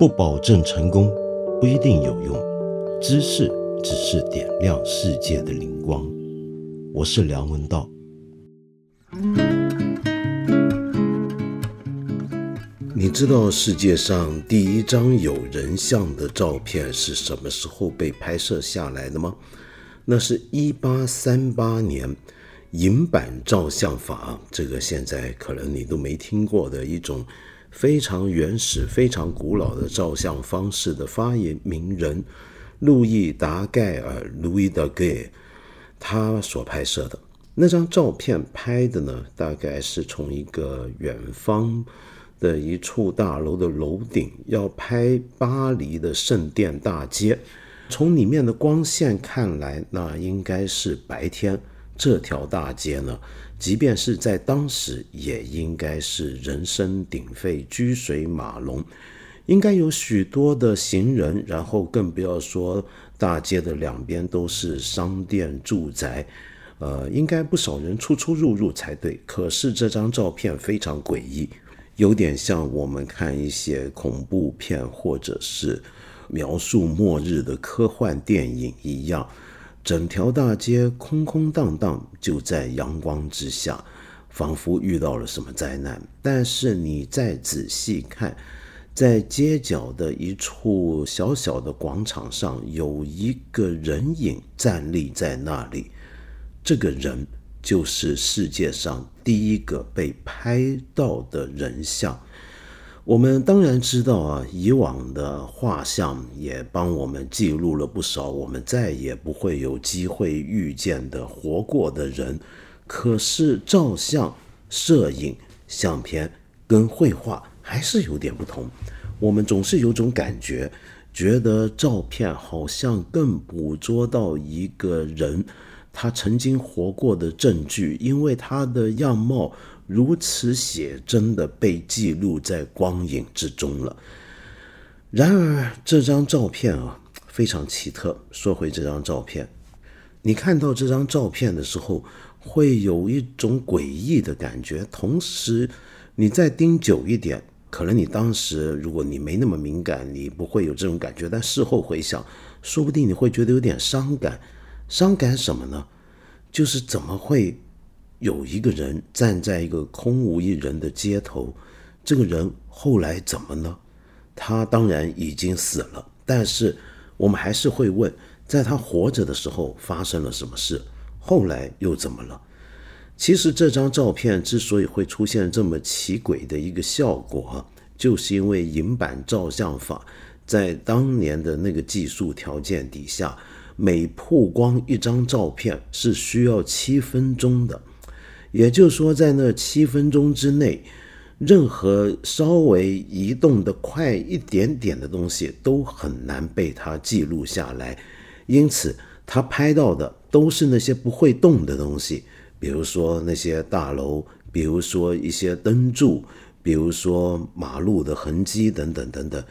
不保证成功，不一定有用。知识只是点亮世界的灵光。我是梁文道。你知道世界上第一张有人像的照片是什么时候被拍摄下来的吗？那是一八三八年。银版照相法，这个现在可能你都没听过的一种非常原始、非常古老的照相方式的发明人路易达盖尔 （Louis d a g u e 他所拍摄的那张照片拍的呢，大概是从一个远方的一处大楼的楼顶要拍巴黎的圣殿大街，从里面的光线看来，那应该是白天。这条大街呢，即便是在当时，也应该是人声鼎沸、车水马龙，应该有许多的行人，然后更不要说大街的两边都是商店、住宅，呃，应该不少人出出入入才对。可是这张照片非常诡异，有点像我们看一些恐怖片或者是描述末日的科幻电影一样。整条大街空空荡荡，就在阳光之下，仿佛遇到了什么灾难。但是你再仔细看，在街角的一处小小的广场上，有一个人影站立在那里。这个人就是世界上第一个被拍到的人像。我们当然知道啊，以往的画像也帮我们记录了不少我们再也不会有机会遇见的活过的人。可是照相、摄影、相片跟绘画还是有点不同。我们总是有种感觉，觉得照片好像更捕捉到一个人他曾经活过的证据，因为他的样貌。如此写真的被记录在光影之中了。然而这张照片啊，非常奇特。说回这张照片，你看到这张照片的时候，会有一种诡异的感觉。同时，你再盯久一点，可能你当时如果你没那么敏感，你不会有这种感觉。但事后回想，说不定你会觉得有点伤感。伤感什么呢？就是怎么会？有一个人站在一个空无一人的街头，这个人后来怎么呢？他当然已经死了，但是我们还是会问，在他活着的时候发生了什么事，后来又怎么了？其实这张照片之所以会出现这么奇诡的一个效果，就是因为银版照相法在当年的那个技术条件底下，每曝光一张照片是需要七分钟的。也就是说，在那七分钟之内，任何稍微移动的快一点点的东西都很难被他记录下来。因此，他拍到的都是那些不会动的东西，比如说那些大楼，比如说一些灯柱，比如说马路的痕迹等等等等。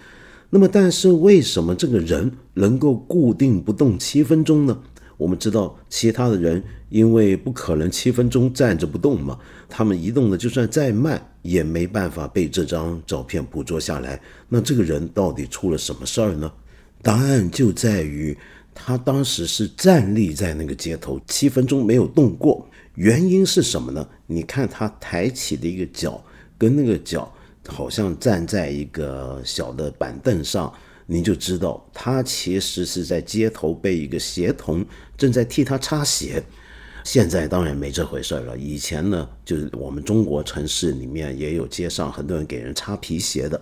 那么，但是为什么这个人能够固定不动七分钟呢？我们知道，其他的人因为不可能七分钟站着不动嘛，他们移动的就算再慢，也没办法被这张照片捕捉下来。那这个人到底出了什么事儿呢？答案就在于他当时是站立在那个街头，七分钟没有动过。原因是什么呢？你看他抬起的一个脚，跟那个脚好像站在一个小的板凳上。你就知道，他其实是在街头被一个鞋童正在替他擦鞋。现在当然没这回事了。以前呢，就是我们中国城市里面也有街上很多人给人擦皮鞋的，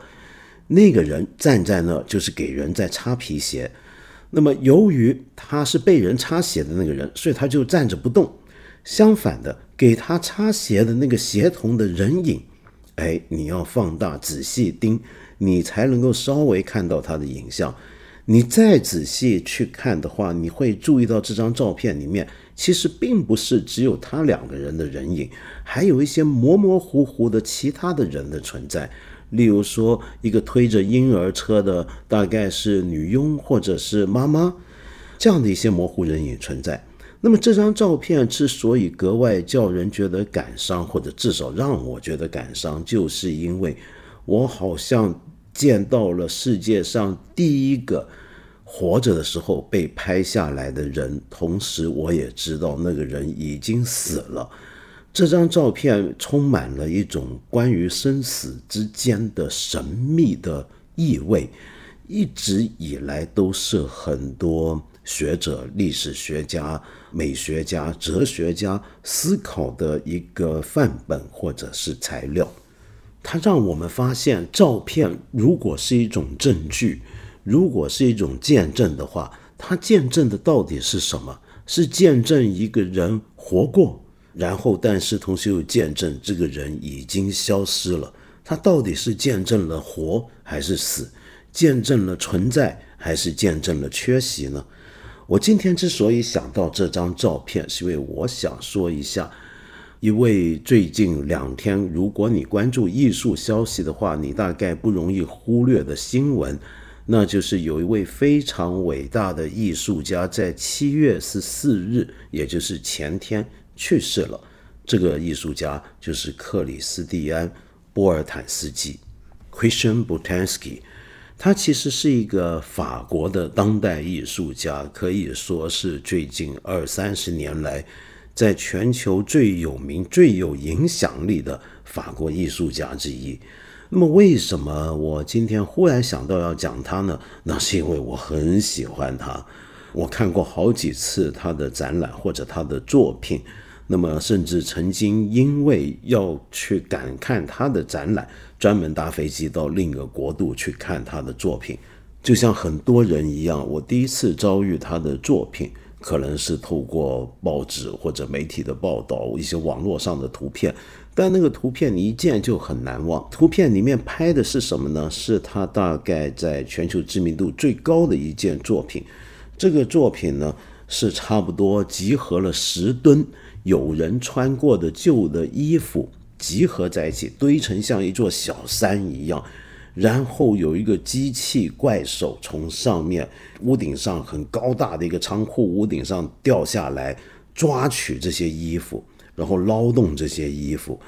那个人站在那就是给人在擦皮鞋。那么由于他是被人擦鞋的那个人，所以他就站着不动。相反的，给他擦鞋的那个鞋童的人影，哎，你要放大仔细盯。你才能够稍微看到他的影像。你再仔细去看的话，你会注意到这张照片里面其实并不是只有他两个人的人影，还有一些模模糊糊的其他的人的存在。例如说，一个推着婴儿车的大概是女佣或者是妈妈，这样的一些模糊人影存在。那么这张照片之所以格外叫人觉得感伤，或者至少让我觉得感伤，就是因为我好像。见到了世界上第一个活着的时候被拍下来的人，同时我也知道那个人已经死了。这张照片充满了一种关于生死之间的神秘的意味，一直以来都是很多学者、历史学家、美学家、哲学家思考的一个范本或者是材料。它让我们发现，照片如果是一种证据，如果是一种见证的话，它见证的到底是什么？是见证一个人活过？然后，但是同时又见证这个人已经消失了。他到底是见证了活还是死？见证了存在还是见证了缺席呢？我今天之所以想到这张照片，是因为我想说一下一位最近两天，如果你关注艺术消息的话，你大概不容易忽略的新闻，那就是有一位非常伟大的艺术家在七月十四日，也就是前天。去世了，这个艺术家就是克里斯蒂安·波尔坦斯基 （Christian Botanski），。他其实是一个法国的当代艺术家，可以说是最近二三十年来在全球最有名、最有影响力的法国艺术家之一。那么，为什么我今天忽然想到要讲他呢？那是因为我很喜欢他，我看过好几次他的展览或者他的作品。那么，甚至曾经因为要去感看他的展览，专门搭飞机到另一个国度去看他的作品。就像很多人一样，我第一次遭遇他的作品，可能是透过报纸或者媒体的报道，一些网络上的图片。但那个图片你一见就很难忘。图片里面拍的是什么呢？是他大概在全球知名度最高的一件作品。这个作品呢，是差不多集合了十吨。有人穿过的旧的衣服集合在一起，堆成像一座小山一样，然后有一个机器怪手从上面屋顶上很高大的一个仓库屋顶上掉下来，抓取这些衣服，然后捞动这些衣服。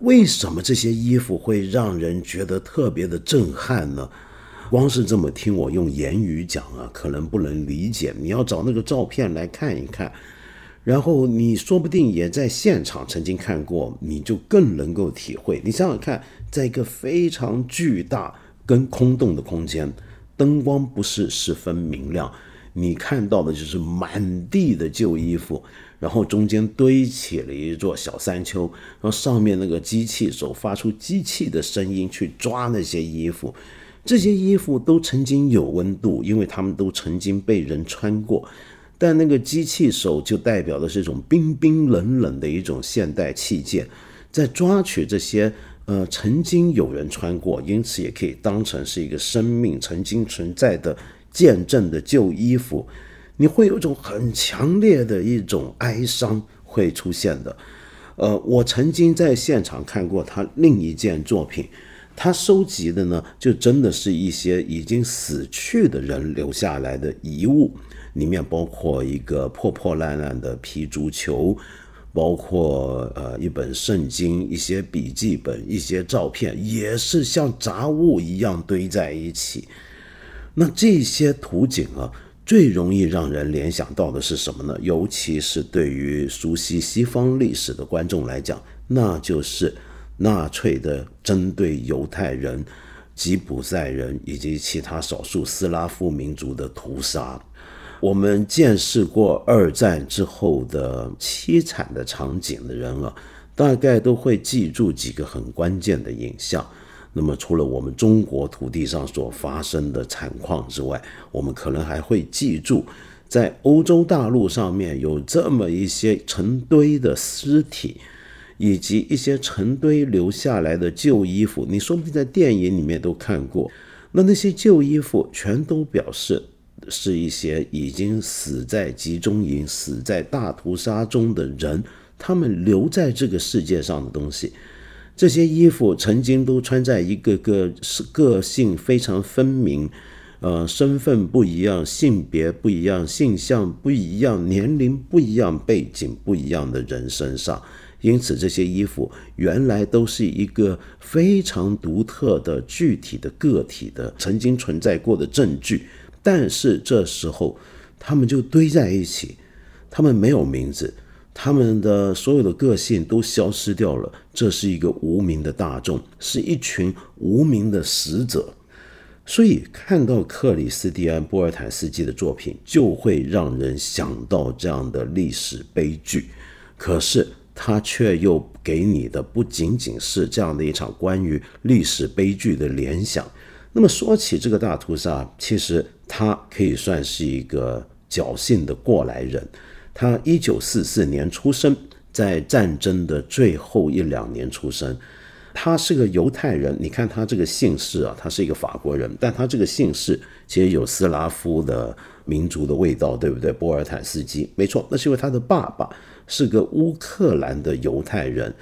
为什么这些衣服会让人觉得特别的震撼呢？光是这么听我用言语讲啊，可能不能理解。你要找那个照片来看一看。然后你说不定也在现场曾经看过，你就更能够体会。你想想看，在一个非常巨大跟空洞的空间，灯光不是十分明亮，你看到的就是满地的旧衣服，然后中间堆起了一座小山丘，然后上面那个机器手发出机器的声音去抓那些衣服，这些衣服都曾经有温度，因为他们都曾经被人穿过。但那个机器手就代表的是一种冰冰冷冷的一种现代器件，在抓取这些呃曾经有人穿过，因此也可以当成是一个生命曾经存在的见证的旧衣服，你会有种很强烈的一种哀伤会出现的。呃，我曾经在现场看过他另一件作品，他收集的呢就真的是一些已经死去的人留下来的遗物。里面包括一个破破烂烂的皮足球，包括呃一本圣经、一些笔记本、一些照片，也是像杂物一样堆在一起。那这些图景啊，最容易让人联想到的是什么呢？尤其是对于熟悉西方历史的观众来讲，那就是纳粹的针对犹太人、吉普赛人以及其他少数斯拉夫民族的屠杀。我们见识过二战之后的凄惨的场景的人啊，大概都会记住几个很关键的影像。那么，除了我们中国土地上所发生的惨况之外，我们可能还会记住，在欧洲大陆上面有这么一些成堆的尸体，以及一些成堆留下来的旧衣服。你说不定在电影里面都看过。那那些旧衣服全都表示。是一些已经死在集中营、死在大屠杀中的人，他们留在这个世界上的东西。这些衣服曾经都穿在一个个是个性非常分明、呃，身份不一样、性别不一样、性向不一样、年龄不一样、背景不一样的人身上。因此这些衣服原来都是一个非常独特的具体的个体的曾经存在过的证据，但是这时候他们就堆在一起，他们没有名字。他们的所有的个性都消失掉了，这是一个无名的大众，是一群无名的死者。所以看到克里斯蒂安·波尔坦斯基的作品，就会让人想到这样的历史悲剧。可是他却又给你的不仅仅是这样的一场关于历史悲剧的联想。那么说起这个大屠杀，其实他可以算是一个侥幸的过来人。他一九四四年出生，在战争的最后一两年出生。他是个犹太人，你看他这个姓氏啊，他是一个法国人，但他这个姓氏其实有斯拉夫的民族的味道，对不对？波尔坦斯基，没错，那是因为他的爸爸是个乌克兰的犹太人。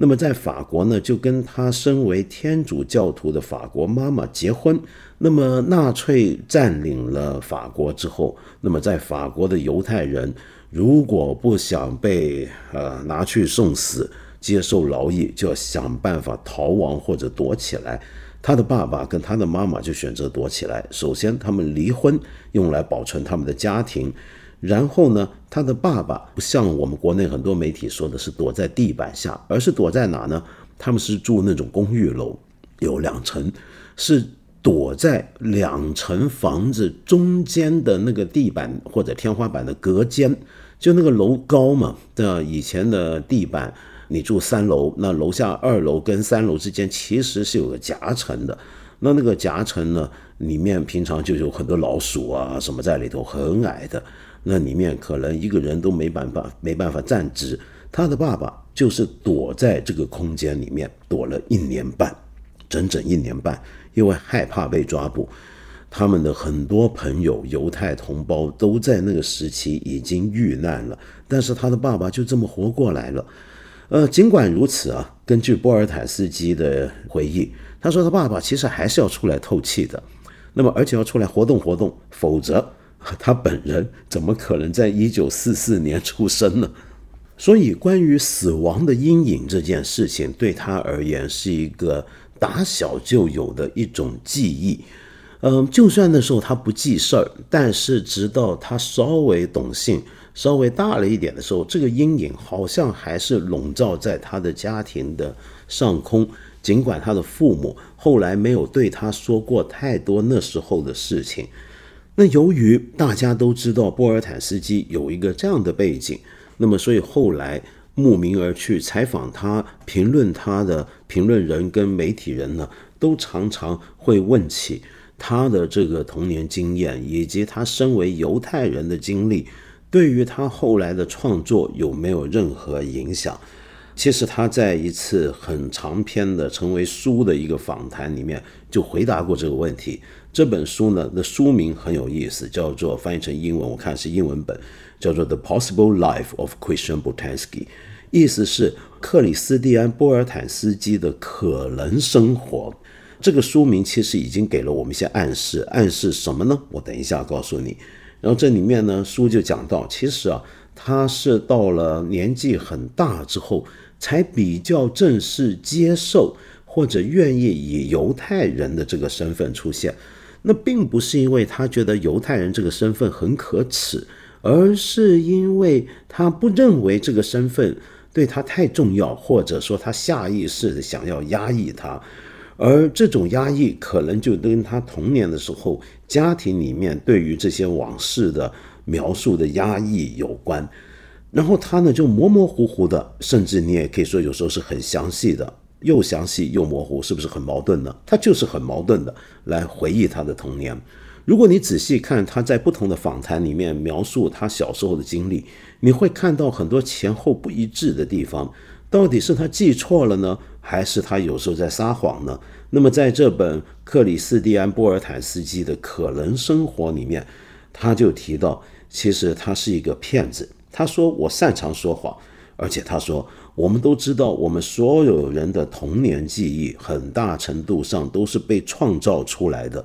那么在法国呢，就跟他身为天主教徒的法国妈妈结婚。那么纳粹占领了法国之后，那么在法国的犹太人。如果不想被呃拿去送死、接受劳役，就要想办法逃亡或者躲起来。他的爸爸跟他的妈妈就选择躲起来。首先，他们离婚，用来保存他们的家庭。然后呢，他的爸爸不像我们国内很多媒体说的是躲在地板下，而是躲在哪呢？他们是住那种公寓楼，有两层，是。躲在两层房子中间的那个地板或者天花板的隔间，就那个楼高嘛。那以前的地板，你住三楼，那楼下二楼跟三楼之间其实是有个夹层的。那那个夹层呢，里面平常就有很多老鼠啊什么在里头，很矮的。那里面可能一个人都没办法没办法站直。他的爸爸就是躲在这个空间里面躲了一年半，整整一年半。因为害怕被抓捕，他们的很多朋友犹太同胞都在那个时期已经遇难了，但是他的爸爸就这么活过来了。呃，尽管如此啊，根据波尔坦斯基的回忆，他说他爸爸其实还是要出来透气的，那么而且要出来活动活动，否则 他本人怎么可能在一九四四年出生呢？所以，关于死亡的阴影这件事情，对他而言是一个。打小就有的一种记忆，嗯，就算那时候他不记事儿，但是直到他稍微懂性、稍微大了一点的时候，这个阴影好像还是笼罩在他的家庭的上空。尽管他的父母后来没有对他说过太多那时候的事情，那由于大家都知道波尔坦斯基有一个这样的背景，那么所以后来。慕名而去采访他、评论他的评论人跟媒体人呢，都常常会问起他的这个童年经验，以及他身为犹太人的经历，对于他后来的创作有没有任何影响？其实他在一次很长篇的成为书的一个访谈里面就回答过这个问题。这本书呢的书名很有意思，叫做翻译成英文，我看是英文本，叫做《The Possible Life of Christian Botanski》。意思是克里斯蒂安·波尔坦斯基的可能生活。这个书名其实已经给了我们一些暗示，暗示什么呢？我等一下告诉你。然后这里面呢，书就讲到，其实啊，他是到了年纪很大之后，才比较正式接受或者愿意以犹太人的这个身份出现。那并不是因为他觉得犹太人这个身份很可耻，而是因为他不认为这个身份。对他太重要，或者说他下意识的想要压抑他，而这种压抑可能就跟他童年的时候家庭里面对于这些往事的描述的压抑有关。然后他呢就模模糊糊的，甚至你也可以说有时候是很详细的，又详细又模糊，是不是很矛盾呢？他就是很矛盾的来回忆他的童年。如果你仔细看他在不同的访谈里面描述他小时候的经历，你会看到很多前后不一致的地方。到底是他记错了呢，还是他有时候在撒谎呢？那么在这本克里斯蒂安·波尔坦斯基的可能生活里面，他就提到，其实他是一个骗子。他说我擅长说谎，而且他说我们都知道，我们所有人的童年记忆很大程度上都是被创造出来的。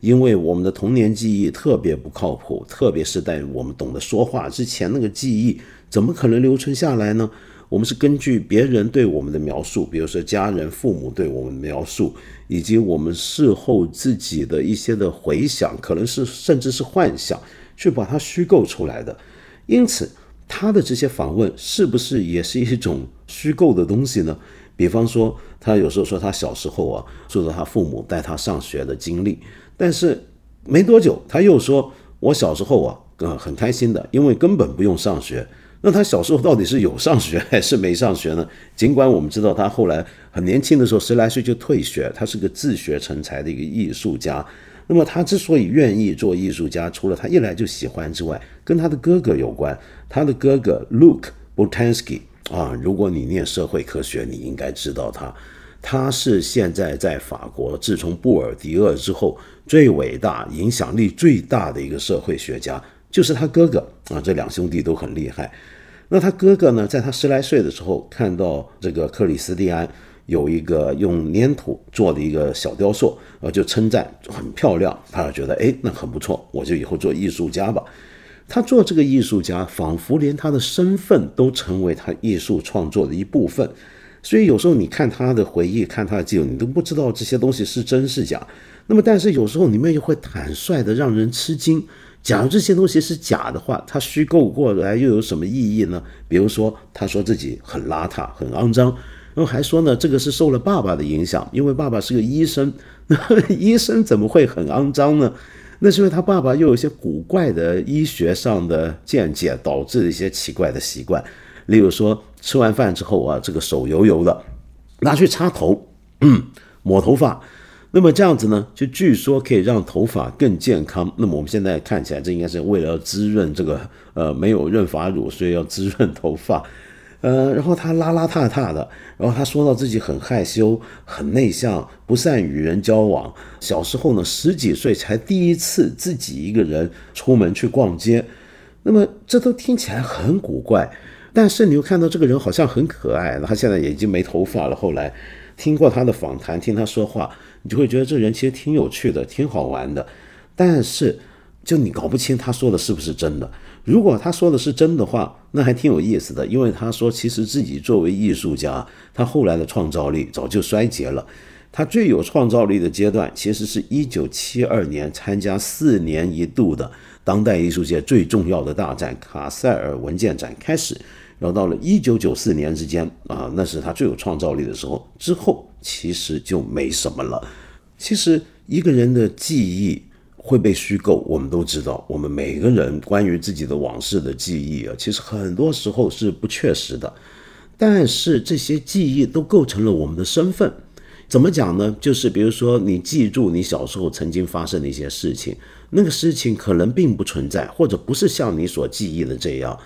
因为我们的童年记忆特别不靠谱，特别是在我们懂得说话之前，那个记忆怎么可能留存下来呢？我们是根据别人对我们的描述，比如说家人、父母对我们的描述，以及我们事后自己的一些的回想，可能是甚至是幻想，去把它虚构出来的。因此，他的这些访问是不是也是一种虚构的东西呢？比方说，他有时候说他小时候啊，说到他父母带他上学的经历，但是没多久他又说，我小时候啊，呃，很开心的，因为根本不用上学。那他小时候到底是有上学还是没上学呢？尽管我们知道他后来很年轻的时候十来岁就退学，他是个自学成才的一个艺术家。那么他之所以愿意做艺术家，除了他一来就喜欢之外，跟他的哥哥有关。他的哥哥 Luke Boltanski 啊，如果你念社会科学，你应该知道他。他是现在在法国，自从布尔迪厄之后最伟大、影响力最大的一个社会学家，就是他哥哥啊。这两兄弟都很厉害。那他哥哥呢，在他十来岁的时候，看到这个克里斯蒂安有一个用粘土做的一个小雕塑，呃，就称赞很漂亮。他觉得，哎，那很不错，我就以后做艺术家吧。他做这个艺术家，仿佛连他的身份都成为他艺术创作的一部分。所以有时候你看他的回忆，看他的记录，你都不知道这些东西是真是假。那么，但是有时候里面又会坦率的让人吃惊。假如这些东西是假的话，他虚构过来又有什么意义呢？比如说，他说自己很邋遢、很肮脏，然后还说呢，这个是受了爸爸的影响，因为爸爸是个医生。那 医生怎么会很肮脏呢？那是因为他爸爸又有一些古怪的医学上的见解，导致一些奇怪的习惯。例如说，吃完饭之后啊，这个手油油的，拿去擦头，嗯，抹头发。那么这样子呢，就据说可以让头发更健康。那么我们现在看起来，这应该是为了滋润这个呃没有润发乳，所以要滋润头发。呃，然后他邋邋遢遢的，然后他说到自己很害羞、很内向、不善与人交往。小时候呢，十几岁才第一次自己一个人出门去逛街。那么这都听起来很古怪，但是你又看到这个人好像很可爱。他现在也已经没头发了。后来听过他的访谈，听他说话。你就会觉得这人其实挺有趣的，挺好玩的，但是就你搞不清他说的是不是真的。如果他说的是真的话，那还挺有意思的，因为他说其实自己作为艺术家，他后来的创造力早就衰竭了。他最有创造力的阶段，其实是一九七二年参加四年一度的当代艺术界最重要的大展——卡塞尔文件展开始。然后到了一九九四年之间啊，那是他最有创造力的时候。之后其实就没什么了。其实一个人的记忆会被虚构，我们都知道。我们每个人关于自己的往事的记忆啊，其实很多时候是不确实的。但是这些记忆都构成了我们的身份。怎么讲呢？就是比如说，你记住你小时候曾经发生的一些事情，那个事情可能并不存在，或者不是像你所记忆的这样。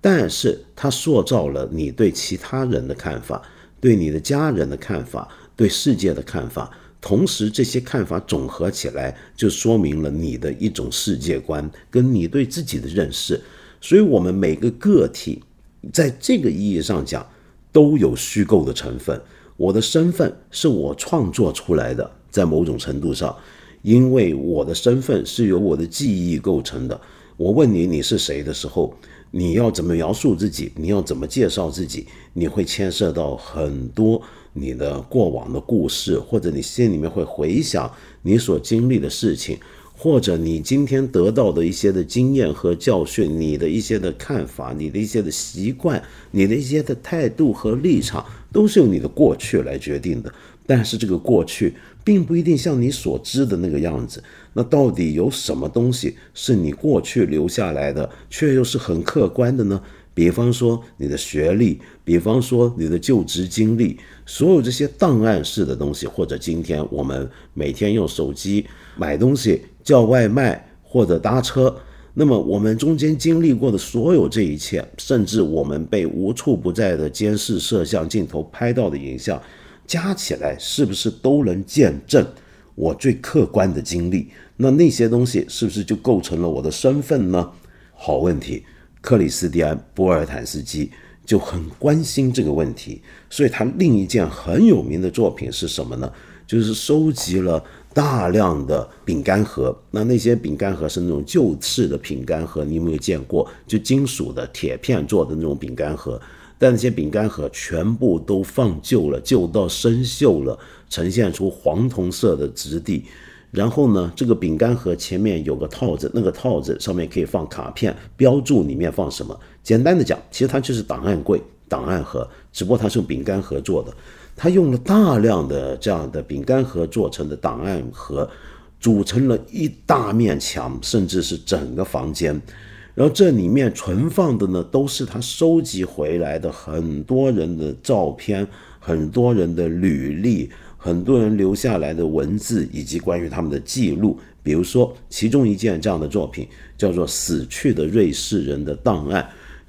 但是它塑造了你对其他人的看法，对你的家人的看法，对世界的看法。同时，这些看法总合起来，就说明了你的一种世界观跟你对自己的认识。所以，我们每个个体，在这个意义上讲，都有虚构的成分。我的身份是我创作出来的，在某种程度上，因为我的身份是由我的记忆构成的。我问你你是谁的时候。你要怎么描述自己？你要怎么介绍自己？你会牵涉到很多你的过往的故事，或者你心里面会回想你所经历的事情，或者你今天得到的一些的经验和教训，你的一些的看法，你的一些的习惯，你的一些的态度和立场，都是由你的过去来决定的。但是这个过去并不一定像你所知的那个样子。那到底有什么东西是你过去留下来的，却又是很客观的呢？比方说你的学历，比方说你的就职经历，所有这些档案式的东西，或者今天我们每天用手机买东西、叫外卖或者搭车，那么我们中间经历过的所有这一切，甚至我们被无处不在的监视摄像镜头拍到的影像。加起来是不是都能见证我最客观的经历？那那些东西是不是就构成了我的身份呢？好问题，克里斯蒂安·波尔坦斯基就很关心这个问题，所以他另一件很有名的作品是什么呢？就是收集了大量的饼干盒。那那些饼干盒是那种旧式的饼干盒，你有没有见过？就金属的铁片做的那种饼干盒。但那些饼干盒全部都放旧了，旧到生锈了，呈现出黄铜色的质地。然后呢，这个饼干盒前面有个套子，那个套子上面可以放卡片，标注里面放什么。简单的讲，其实它就是档案柜、档案盒，只不过它是用饼干盒做的。它用了大量的这样的饼干盒做成的档案盒，组成了一大面墙，甚至是整个房间。然后这里面存放的呢，都是他收集回来的很多人的照片、很多人的履历、很多人留下来的文字以及关于他们的记录。比如说，其中一件这样的作品叫做《死去的瑞士人的档案》，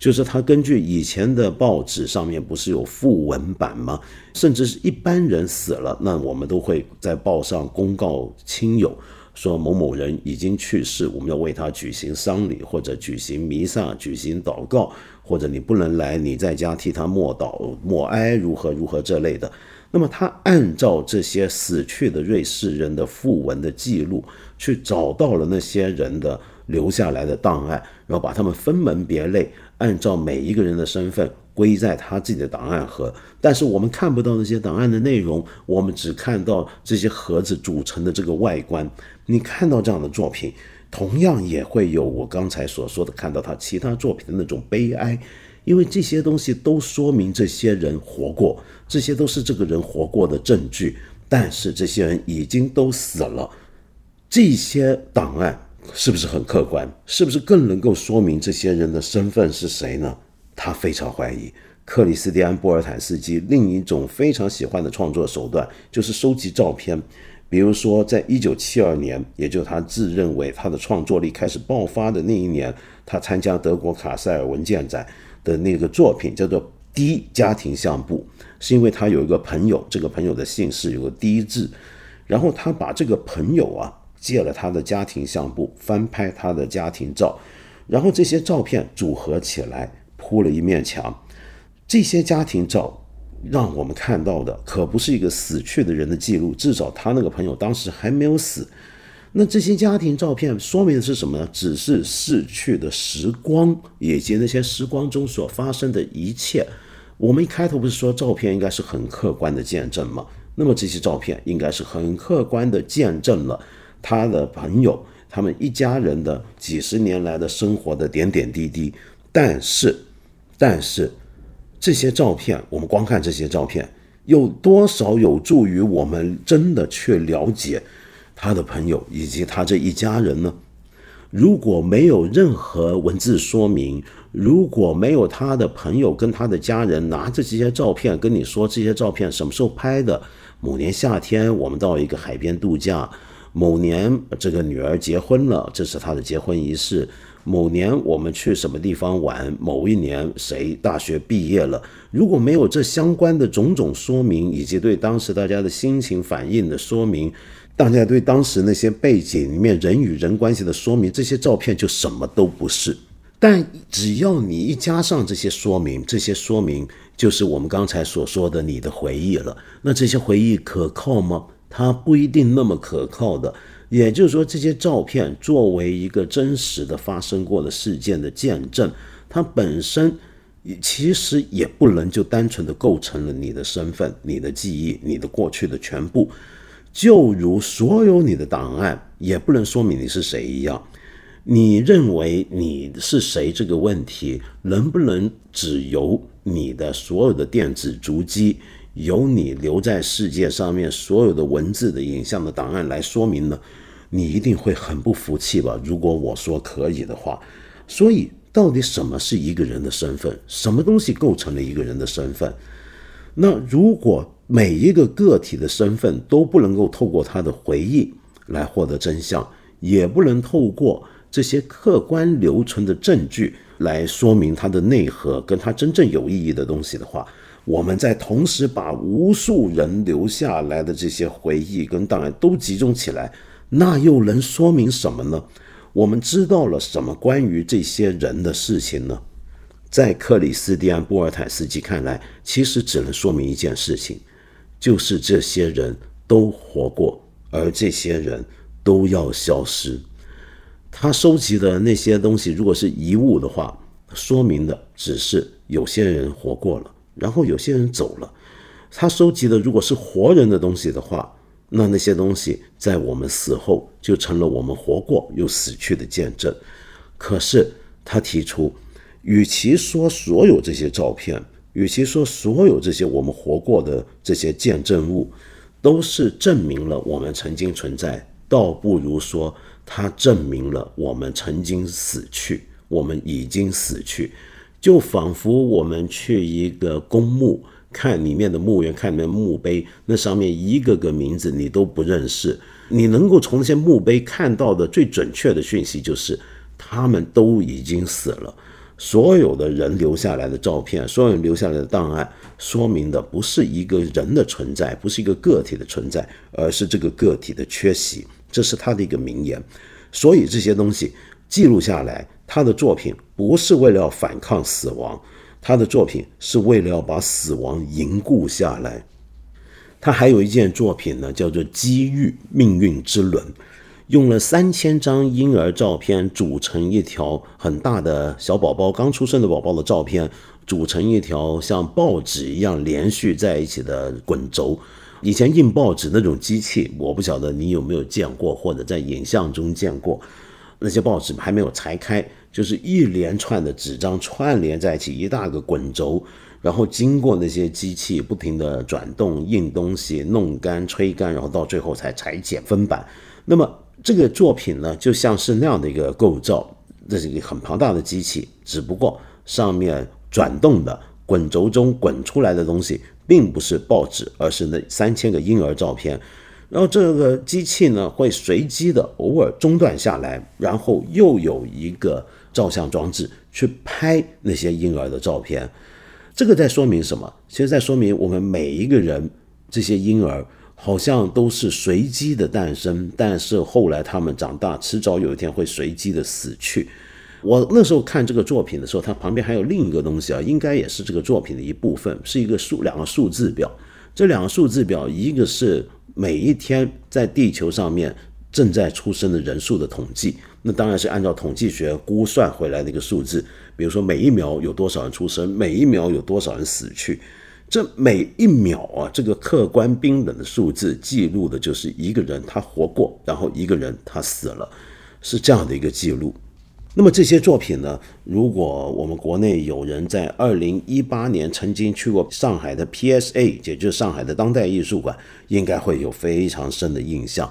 就是他根据以前的报纸上面不是有副文版吗？甚至是一般人死了，那我们都会在报上公告亲友。说某某人已经去世，我们要为他举行丧礼，或者举行弥撒、举行祷告，或者你不能来，你在家替他默祷、默哀，如何如何这类的。那么他按照这些死去的瑞士人的讣文的记录，去找到了那些人的留下来的档案，然后把他们分门别类，按照每一个人的身份。归在他自己的档案盒，但是我们看不到那些档案的内容，我们只看到这些盒子组成的这个外观。你看到这样的作品，同样也会有我刚才所说的看到他其他作品的那种悲哀，因为这些东西都说明这些人活过，这些都是这个人活过的证据。但是这些人已经都死了，这些档案是不是很客观？是不是更能够说明这些人的身份是谁呢？他非常怀疑克里斯蒂安·波尔坦斯基另一种非常喜欢的创作手段就是收集照片。比如说，在一九七二年，也就他自认为他的创作力开始爆发的那一年，他参加德国卡塞尔文件展的那个作品叫做《低家庭相簿》，是因为他有一个朋友，这个朋友的姓氏有个“低”字，然后他把这个朋友啊借了他的家庭相簿，翻拍他的家庭照，然后这些照片组合起来。铺了一面墙，这些家庭照让我们看到的可不是一个死去的人的记录，至少他那个朋友当时还没有死。那这些家庭照片说明的是什么呢？只是逝去的时光以及那些时光中所发生的一切。我们一开头不是说照片应该是很客观的见证吗？那么这些照片应该是很客观的见证了他的朋友他们一家人的几十年来的生活的点点滴滴。但是。但是，这些照片，我们光看这些照片，有多少有助于我们真的去了解他的朋友以及他这一家人呢？如果没有任何文字说明，如果没有他的朋友跟他的家人拿着这些照片跟你说这些照片什么时候拍的？某年夏天我们到一个海边度假，某年这个女儿结婚了，这是她的结婚仪式。某年我们去什么地方玩？某一年谁大学毕业了？如果没有这相关的种种说明，以及对当时大家的心情反应的说明，大家对当时那些背景里面人与人关系的说明，这些照片就什么都不是。但只要你一加上这些说明，这些说明就是我们刚才所说的你的回忆了。那这些回忆可靠吗？它不一定那么可靠的。也就是说，这些照片作为一个真实的发生过的事件的见证，它本身其实也不能就单纯的构成了你的身份、你的记忆、你的过去的全部。就如所有你的档案也不能说明你是谁一样。你认为你是谁这个问题，能不能只由你的所有的电子足迹，由你留在世界上面所有的文字的影像的档案来说明呢？你一定会很不服气吧？如果我说可以的话，所以到底什么是一个人的身份？什么东西构成了一个人的身份？那如果每一个个体的身份都不能够透过他的回忆来获得真相，也不能透过这些客观留存的证据来说明他的内核跟他真正有意义的东西的话，我们在同时把无数人留下来的这些回忆跟档案都集中起来。那又能说明什么呢？我们知道了什么关于这些人的事情呢？在克里斯蒂安·波尔坦斯基看来，其实只能说明一件事情，就是这些人都活过，而这些人都要消失。他收集的那些东西，如果是遗物的话，说明的只是有些人活过了，然后有些人走了。他收集的如果是活人的东西的话，那那些东西在我们死后就成了我们活过又死去的见证。可是他提出，与其说所有这些照片，与其说所有这些我们活过的这些见证物，都是证明了我们曾经存在，倒不如说它证明了我们曾经死去。我们已经死去，就仿佛我们去一个公墓，看里面的墓园，看里面墓碑，那上面一个个名字你都不认识。你能够从那些墓碑看到的最准确的讯息，就是他们都已经死了。所有的人留下来的照片，所有人留下来的档案，说明的不是一个人的存在，不是一个个体的存在，而是这个个体的缺席。这是他的一个名言。所以这些东西记录下来。他的作品不是为了要反抗死亡，他的作品是为了要把死亡凝固下来。他还有一件作品呢，叫做《机遇命运之轮》，用了三千张婴儿照片组成一条很大的小宝宝刚出生的宝宝的照片，组成一条像报纸一样连续在一起的滚轴。以前印报纸那种机器，我不晓得你有没有见过，或者在影像中见过。那些报纸还没有裁开。就是一连串的纸张串联在一起，一大个滚轴，然后经过那些机器不停地转动、印东西、弄干、吹干，然后到最后才裁剪分版。那么这个作品呢，就像是那样的一个构造，这是一个很庞大的机器，只不过上面转动的滚轴中滚出来的东西，并不是报纸，而是那三千个婴儿照片。然后这个机器呢，会随机的偶尔中断下来，然后又有一个。照相装置去拍那些婴儿的照片，这个在说明什么？其实在说明我们每一个人，这些婴儿好像都是随机的诞生，但是后来他们长大，迟早有一天会随机的死去。我那时候看这个作品的时候，它旁边还有另一个东西啊，应该也是这个作品的一部分，是一个数两个数字表。这两个数字表，一个是每一天在地球上面正在出生的人数的统计。那当然是按照统计学估算回来的一个数字，比如说每一秒有多少人出生，每一秒有多少人死去，这每一秒啊，这个客观冰冷的数字记录的就是一个人他活过，然后一个人他死了，是这样的一个记录。那么这些作品呢，如果我们国内有人在二零一八年曾经去过上海的 PSA，也就是上海的当代艺术馆，应该会有非常深的印象。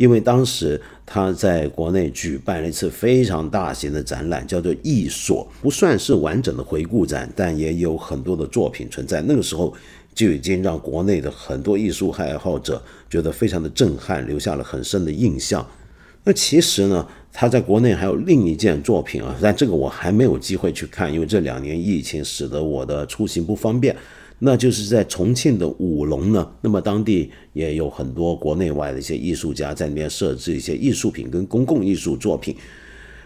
因为当时他在国内举办了一次非常大型的展览，叫做“艺所”，不算是完整的回顾展，但也有很多的作品存在。那个时候就已经让国内的很多艺术爱好者觉得非常的震撼，留下了很深的印象。那其实呢，他在国内还有另一件作品啊，但这个我还没有机会去看，因为这两年疫情使得我的出行不方便。那就是在重庆的武隆呢，那么当地也有很多国内外的一些艺术家在那边设置一些艺术品跟公共艺术作品。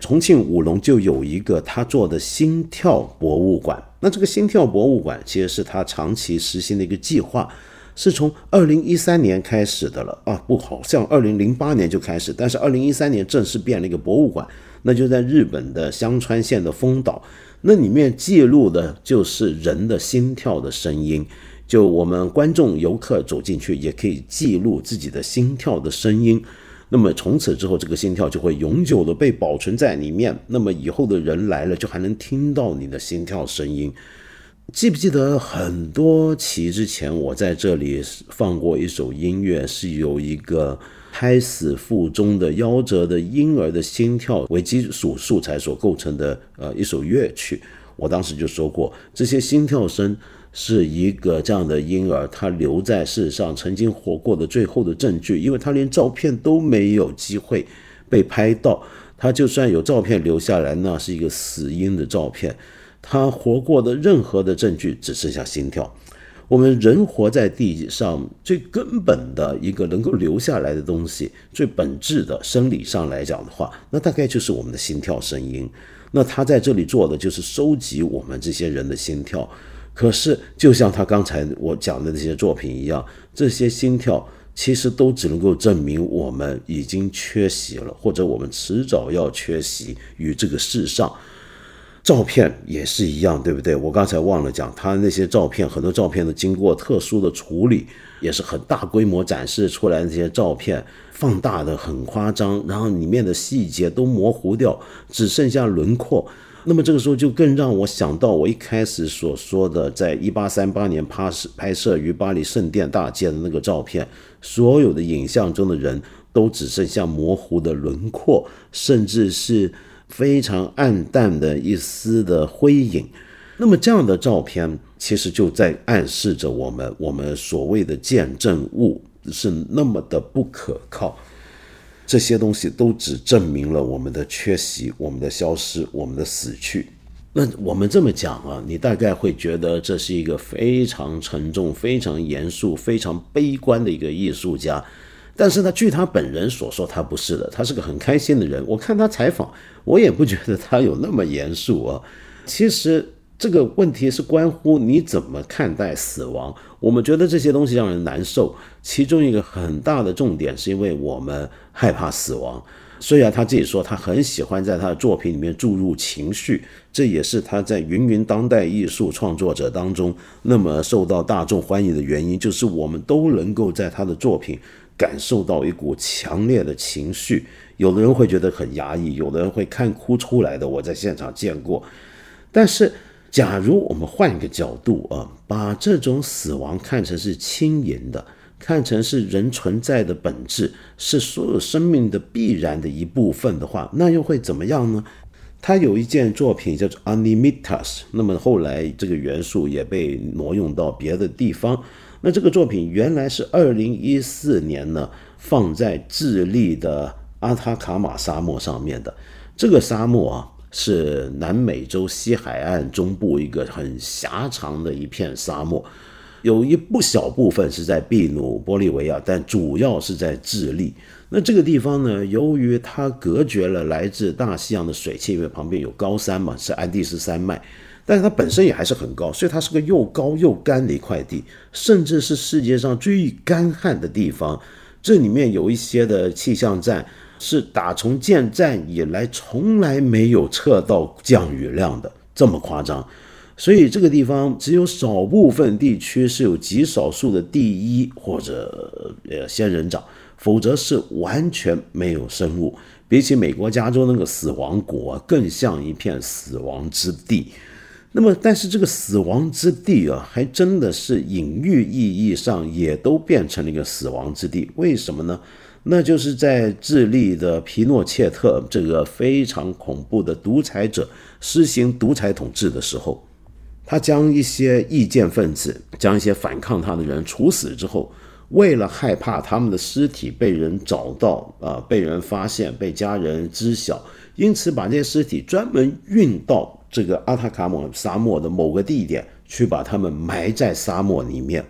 重庆武隆就有一个他做的心跳博物馆。那这个心跳博物馆其实是他长期实行的一个计划，是从二零一三年开始的了啊，不好像二零零八年就开始，但是二零一三年正式变了一个博物馆，那就在日本的香川县的丰岛。那里面记录的就是人的心跳的声音，就我们观众游客走进去也可以记录自己的心跳的声音。那么从此之后，这个心跳就会永久的被保存在里面。那么以后的人来了，就还能听到你的心跳声音。记不记得很多期之前，我在这里放过一首音乐，是有一个。胎死腹中的夭折的婴儿的心跳为基础素材所构成的呃一首乐曲，我当时就说过，这些心跳声是一个这样的婴儿他留在世上曾经活过的最后的证据，因为他连照片都没有机会被拍到，他就算有照片留下来，那是一个死婴的照片，他活过的任何的证据只剩下心跳。我们人活在地上最根本的一个能够留下来的东西，最本质的生理上来讲的话，那大概就是我们的心跳声音。那他在这里做的就是收集我们这些人的心跳。可是，就像他刚才我讲的那些作品一样，这些心跳其实都只能够证明我们已经缺席了，或者我们迟早要缺席于这个世上。照片也是一样，对不对？我刚才忘了讲，他那些照片，很多照片都经过特殊的处理，也是很大规模展示出来的那些照片，放大的很夸张，然后里面的细节都模糊掉，只剩下轮廓。那么这个时候就更让我想到我一开始所说的，在一八三八年拍摄拍摄于巴黎圣殿大街的那个照片，所有的影像中的人都只剩下模糊的轮廓，甚至是非常暗淡的一丝的灰影。那么这样的照片其实就在暗示着我们，我们所谓的见证物是那么的不可靠。这些东西都只证明了我们的缺席、我们的消失、我们的死去。那我们这么讲啊，你大概会觉得这是一个非常沉重、非常严肃、非常悲观的一个艺术家。但是呢，据他本人所说，他不是的，他是个很开心的人。我看他采访，我也不觉得他有那么严肃啊。其实。这个问题是关乎你怎么看待死亡。我们觉得这些东西让人难受，其中一个很大的重点是因为我们害怕死亡。虽然他自己说他很喜欢在他的作品里面注入情绪，这也是他在芸芸当代艺术创作者当中那么受到大众欢迎的原因，就是我们都能够在他的作品感受到一股强烈的情绪。有的人会觉得很压抑，有的人会看哭出来的，我在现场见过。但是。假如我们换一个角度啊，把这种死亡看成是轻盈的，看成是人存在的本质，是所有生命的必然的一部分的话，那又会怎么样呢？他有一件作品叫做 Animitas，那么后来这个元素也被挪用到别的地方。那这个作品原来是二零一四年呢放在智利的阿塔卡马沙漠上面的，这个沙漠啊。是南美洲西海岸中部一个很狭长的一片沙漠，有一不小部分是在秘鲁、玻利维亚，但主要是在智利。那这个地方呢，由于它隔绝了来自大西洋的水汽，因为旁边有高山嘛，是安第斯山脉，但是它本身也还是很高，所以它是个又高又干的一块地，甚至是世界上最干旱的地方。这里面有一些的气象站。是打从建站以来从来没有测到降雨量的这么夸张，所以这个地方只有少部分地区是有极少数的第一或者呃仙人掌，否则是完全没有生物。比起美国加州那个死亡国，更像一片死亡之地。那么，但是这个死亡之地啊，还真的是隐喻意义上也都变成了一个死亡之地。为什么呢？那就是在智利的皮诺切特这个非常恐怖的独裁者施行独裁统治的时候，他将一些意见分子、将一些反抗他的人处死之后，为了害怕他们的尸体被人找到啊、被人发现、被家人知晓，因此把这些尸体专门运到这个阿塔卡马沙漠的某个地点去，把他们埋在沙漠里面。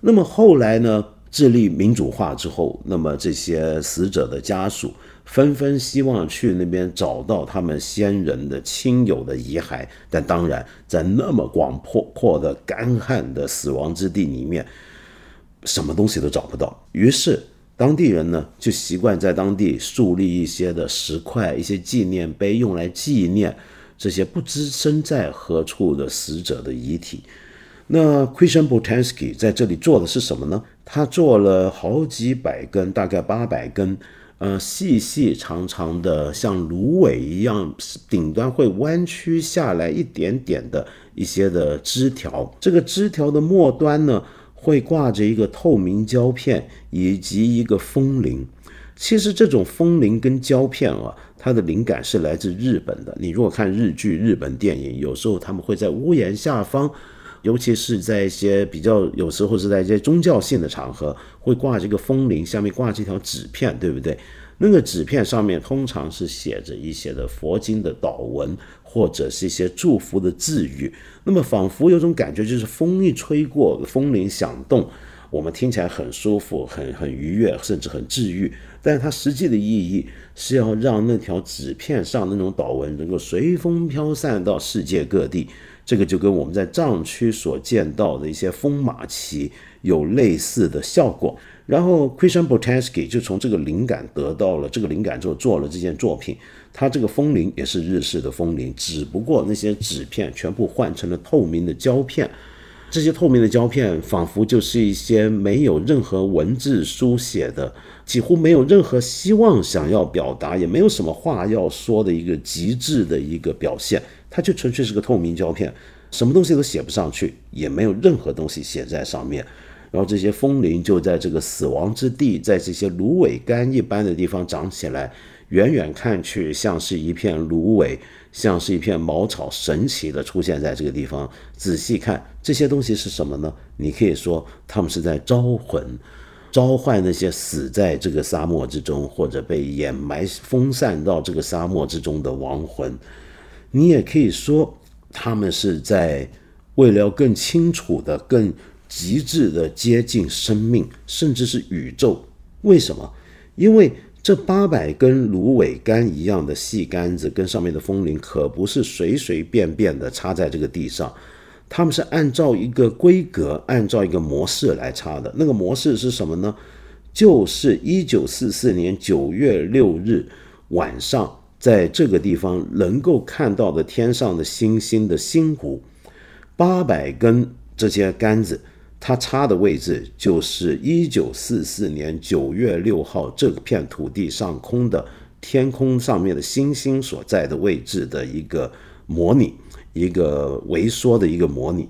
那么后来呢？智利民主化之后，那么这些死者的家属纷纷希望去那边找到他们先人的亲友的遗骸，但当然在那么广阔阔的干旱的死亡之地里面，什么东西都找不到。于是当地人呢就习惯在当地树立一些的石块、一些纪念碑，用来纪念这些不知身在何处的死者的遗体。那 Christian Botanski 在这里做的是什么呢？他做了好几百根，大概八百根，呃，细细长长的，像芦苇一样，顶端会弯曲下来一点点的一些的枝条。这个枝条的末端呢，会挂着一个透明胶片以及一个风铃。其实这种风铃跟胶片啊，它的灵感是来自日本的。你如果看日剧、日本电影，有时候他们会在屋檐下方。尤其是在一些比较有时候是在一些宗教性的场合，会挂这个风铃，下面挂这条纸片，对不对？那个纸片上面通常是写着一些的佛经的祷文，或者是一些祝福的字语。那么仿佛有种感觉，就是风一吹过，风铃响动，我们听起来很舒服、很很愉悦，甚至很治愈。但它实际的意义是要让那条纸片上那种祷文能够随风飘散到世界各地。这个就跟我们在藏区所见到的一些风马旗有类似的效果。然后 Christian Botanski 就从这个灵感得到了这个灵感之后做了这件作品。他这个风铃也是日式的风铃，只不过那些纸片全部换成了透明的胶片。这些透明的胶片仿佛就是一些没有任何文字书写的，几乎没有任何希望想要表达，也没有什么话要说的一个极致的一个表现。它就纯粹是个透明胶片，什么东西都写不上去，也没有任何东西写在上面。然后这些风铃就在这个死亡之地，在这些芦苇干一般的地方长起来，远远看去像是一片芦苇，像是一片茅草，神奇的出现在这个地方。仔细看这些东西是什么呢？你可以说他们是在招魂，召唤那些死在这个沙漠之中，或者被掩埋、风散到这个沙漠之中的亡魂。你也可以说他们是在为了更清楚的、更。极致的接近生命，甚至是宇宙。为什么？因为这八百根芦苇杆一样的细杆子跟上面的风铃，可不是随随便便的插在这个地上，他们是按照一个规格，按照一个模式来插的。那个模式是什么呢？就是一九四四年九月六日晚上，在这个地方能够看到的天上的星星的星湖，八百根这些杆子。它插的位置就是一九四四年九月六号这片土地上空的天空上面的星星所在的位置的一个模拟，一个微缩的一个模拟。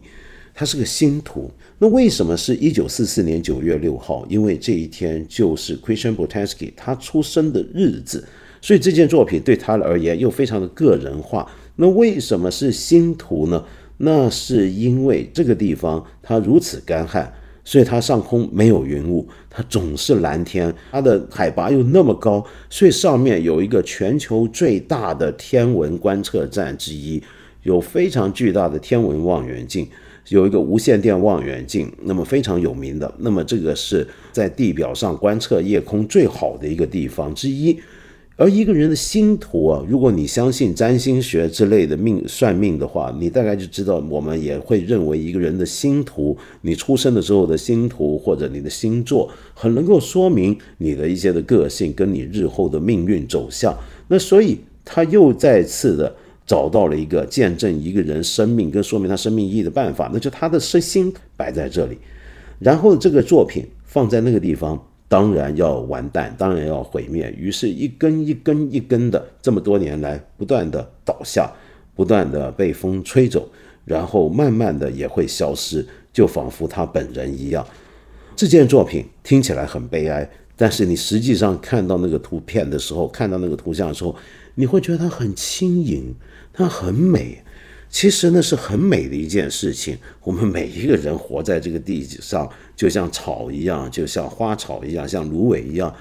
它是个星图。那为什么是一九四四年九月六号？因为这一天就是 Christian Botanski 他出生的日子，所以这件作品对他而言又非常的个人化。那为什么是星图呢？那是因为这个地方它如此干旱，所以它上空没有云雾，它总是蓝天。它的海拔又那么高，所以上面有一个全球最大的天文观测站之一，有非常巨大的天文望远镜，有一个无线电望远镜，那么非常有名的。那么这个是在地表上观测夜空最好的一个地方之一。而一个人的星图啊，如果你相信占星学之类的命算命的话，你大概就知道，我们也会认为一个人的星图，你出生的时候的星图或者你的星座，很能够说明你的一些的个性跟你日后的命运走向。那所以他又再次的找到了一个见证一个人生命跟说明他生命意义的办法，那就他的身心摆在这里，然后这个作品放在那个地方。当然要完蛋，当然要毁灭。于是，一根一根一根的，这么多年来不断的倒下，不断的被风吹走，然后慢慢的也会消失，就仿佛他本人一样。这件作品听起来很悲哀，但是你实际上看到那个图片的时候，看到那个图像的时候，你会觉得它很轻盈，它很美。其实那是很美的一件事情。我们每一个人活在这个地上，就像草一样，就像花草一样，像芦苇一样，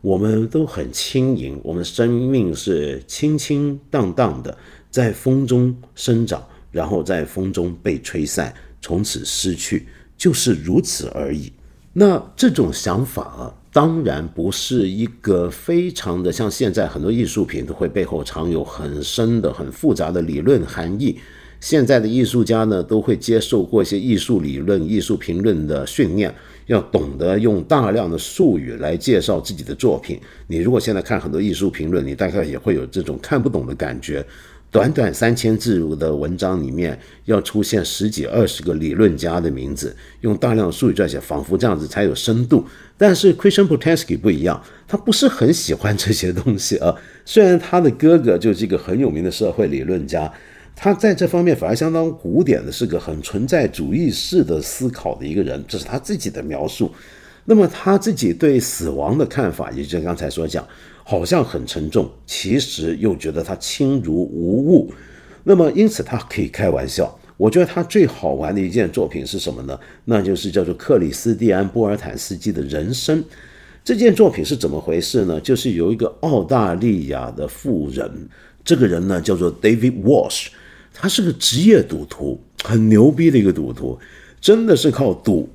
我们都很轻盈。我们生命是轻轻荡荡的，在风中生长，然后在风中被吹散，从此失去，就是如此而已。那这种想法。当然不是一个非常的像现在很多艺术品都会背后藏有很深的、很复杂的理论含义。现在的艺术家呢，都会接受过一些艺术理论、艺术评论的训练，要懂得用大量的术语来介绍自己的作品。你如果现在看很多艺术评论，你大概也会有这种看不懂的感觉。短短三千字的文章里面，要出现十几二十个理论家的名字，用大量的术语撰写，仿佛这样子才有深度。但是 Christian Boltanski 不一样，他不是很喜欢这些东西啊。虽然他的哥哥就是一个很有名的社会理论家，他在这方面反而相当古典的，是个很存在主义式的思考的一个人，这是他自己的描述。那么他自己对死亡的看法，也就刚才所讲。好像很沉重，其实又觉得他轻如无物。那么，因此他可以开玩笑。我觉得他最好玩的一件作品是什么呢？那就是叫做克里斯蒂安·波尔坦斯基的人生。这件作品是怎么回事呢？就是有一个澳大利亚的富人，这个人呢叫做 David Walsh，他是个职业赌徒，很牛逼的一个赌徒，真的是靠赌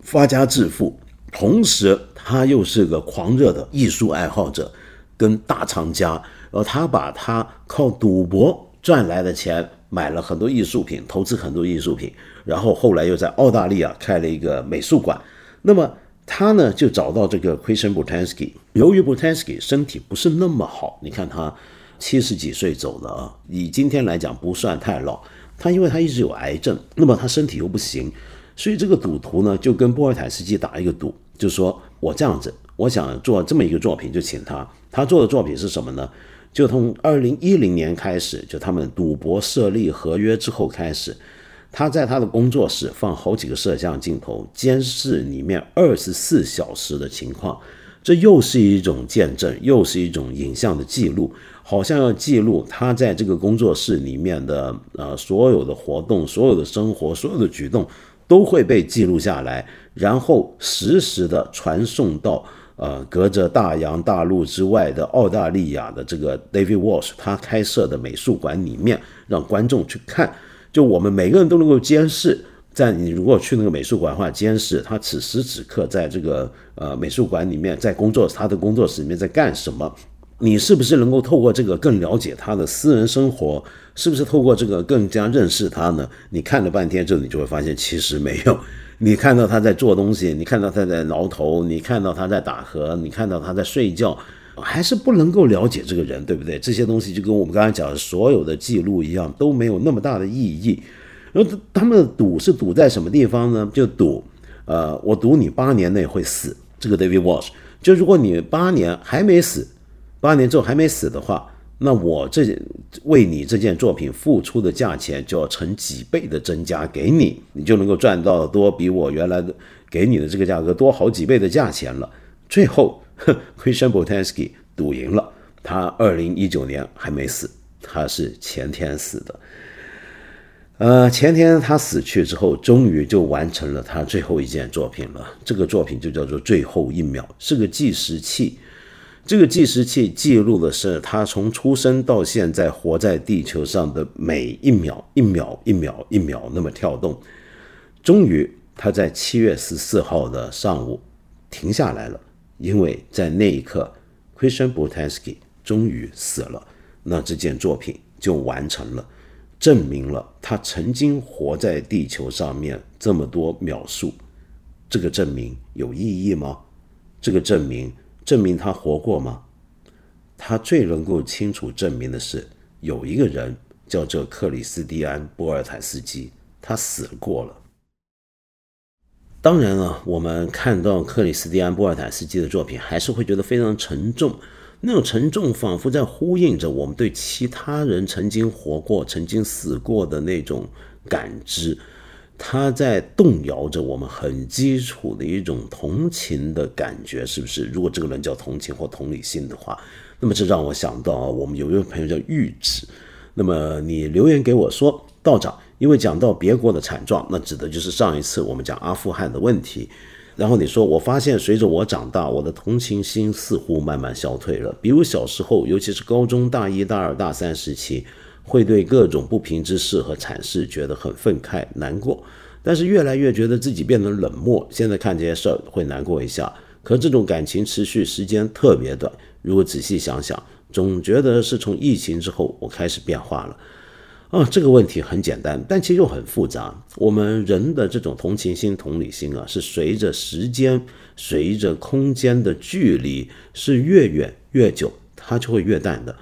发家致富。同时，他又是个狂热的艺术爱好者。跟大藏家，然后他把他靠赌博赚来的钱买了很多艺术品，投资很多艺术品，然后后来又在澳大利亚开了一个美术馆。那么他呢就找到这个 Christian Butansky。由于 Butansky 身体不是那么好，你看他七十几岁走了啊，以今天来讲不算太老。他因为他一直有癌症，那么他身体又不行，所以这个赌徒呢就跟波尔坦斯基打一个赌，就说我这样子，我想做这么一个作品，就请他。他做的作品是什么呢？就从二零一零年开始，就他们赌博设立合约之后开始，他在他的工作室放好几个摄像镜头，监视里面二十四小时的情况。这又是一种见证，又是一种影像的记录，好像要记录他在这个工作室里面的呃所有的活动、所有的生活、所有的举动都会被记录下来，然后实时的传送到。呃，隔着大洋大陆之外的澳大利亚的这个 David Walsh 他开设的美术馆里面，让观众去看，就我们每个人都能够监视，在你如果去那个美术馆的话，监视他此时此刻在这个呃美术馆里面在工作，他的工作室里面在干什么，你是不是能够透过这个更了解他的私人生活？是不是透过这个更加认识他呢？你看了半天之后，你就会发现其实没有。你看到他在做东西，你看到他在挠头，你看到他在打嗝，你看到他在睡觉，还是不能够了解这个人，对不对？这些东西就跟我们刚才讲的所有的记录一样，都没有那么大的意义。然后他们的赌是赌在什么地方呢？就赌，呃，我赌你八年内会死。这个 David Walsh，就如果你八年还没死，八年之后还没死的话。那我这为你这件作品付出的价钱就要成几倍的增加给你，你就能够赚到多比我原来的给你的这个价格多好几倍的价钱了。最后，Christian b o t a n s k y 赌赢了，他二零一九年还没死，他是前天死的。呃，前天他死去之后，终于就完成了他最后一件作品了。这个作品就叫做《最后一秒》，是个计时器。这个计时器记录的是他从出生到现在活在地球上的每一秒，一秒一秒一秒那么跳动。终于，他在七月十四号的上午停下来了，因为在那一刻，Christian Butansky 终于死了。那这件作品就完成了，证明了他曾经活在地球上面这么多秒数。这个证明有意义吗？这个证明。证明他活过吗？他最能够清楚证明的是，有一个人叫做克里斯蒂安·波尔坦斯基，他死过了。当然了，我们看到克里斯蒂安·波尔坦斯基的作品，还是会觉得非常沉重。那种沉重，仿佛在呼应着我们对其他人曾经活过、曾经死过的那种感知。他在动摇着我们很基础的一种同情的感觉，是不是？如果这个人叫同情或同理心的话，那么这让我想到啊，我们有一位朋友叫玉子，那么你留言给我说，道长，因为讲到别国的惨状，那指的就是上一次我们讲阿富汗的问题，然后你说我发现随着我长大，我的同情心似乎慢慢消退了，比如小时候，尤其是高中大一大二大三时期。会对各种不平之事和惨事觉得很愤慨、难过，但是越来越觉得自己变得冷漠。现在看这些事儿会难过一下，可这种感情持续时间特别短。如果仔细想想，总觉得是从疫情之后我开始变化了。啊，这个问题很简单，但其实又很复杂。我们人的这种同情心、同理心啊，是随着时间、随着空间的距离是越远越久，它就会越淡的。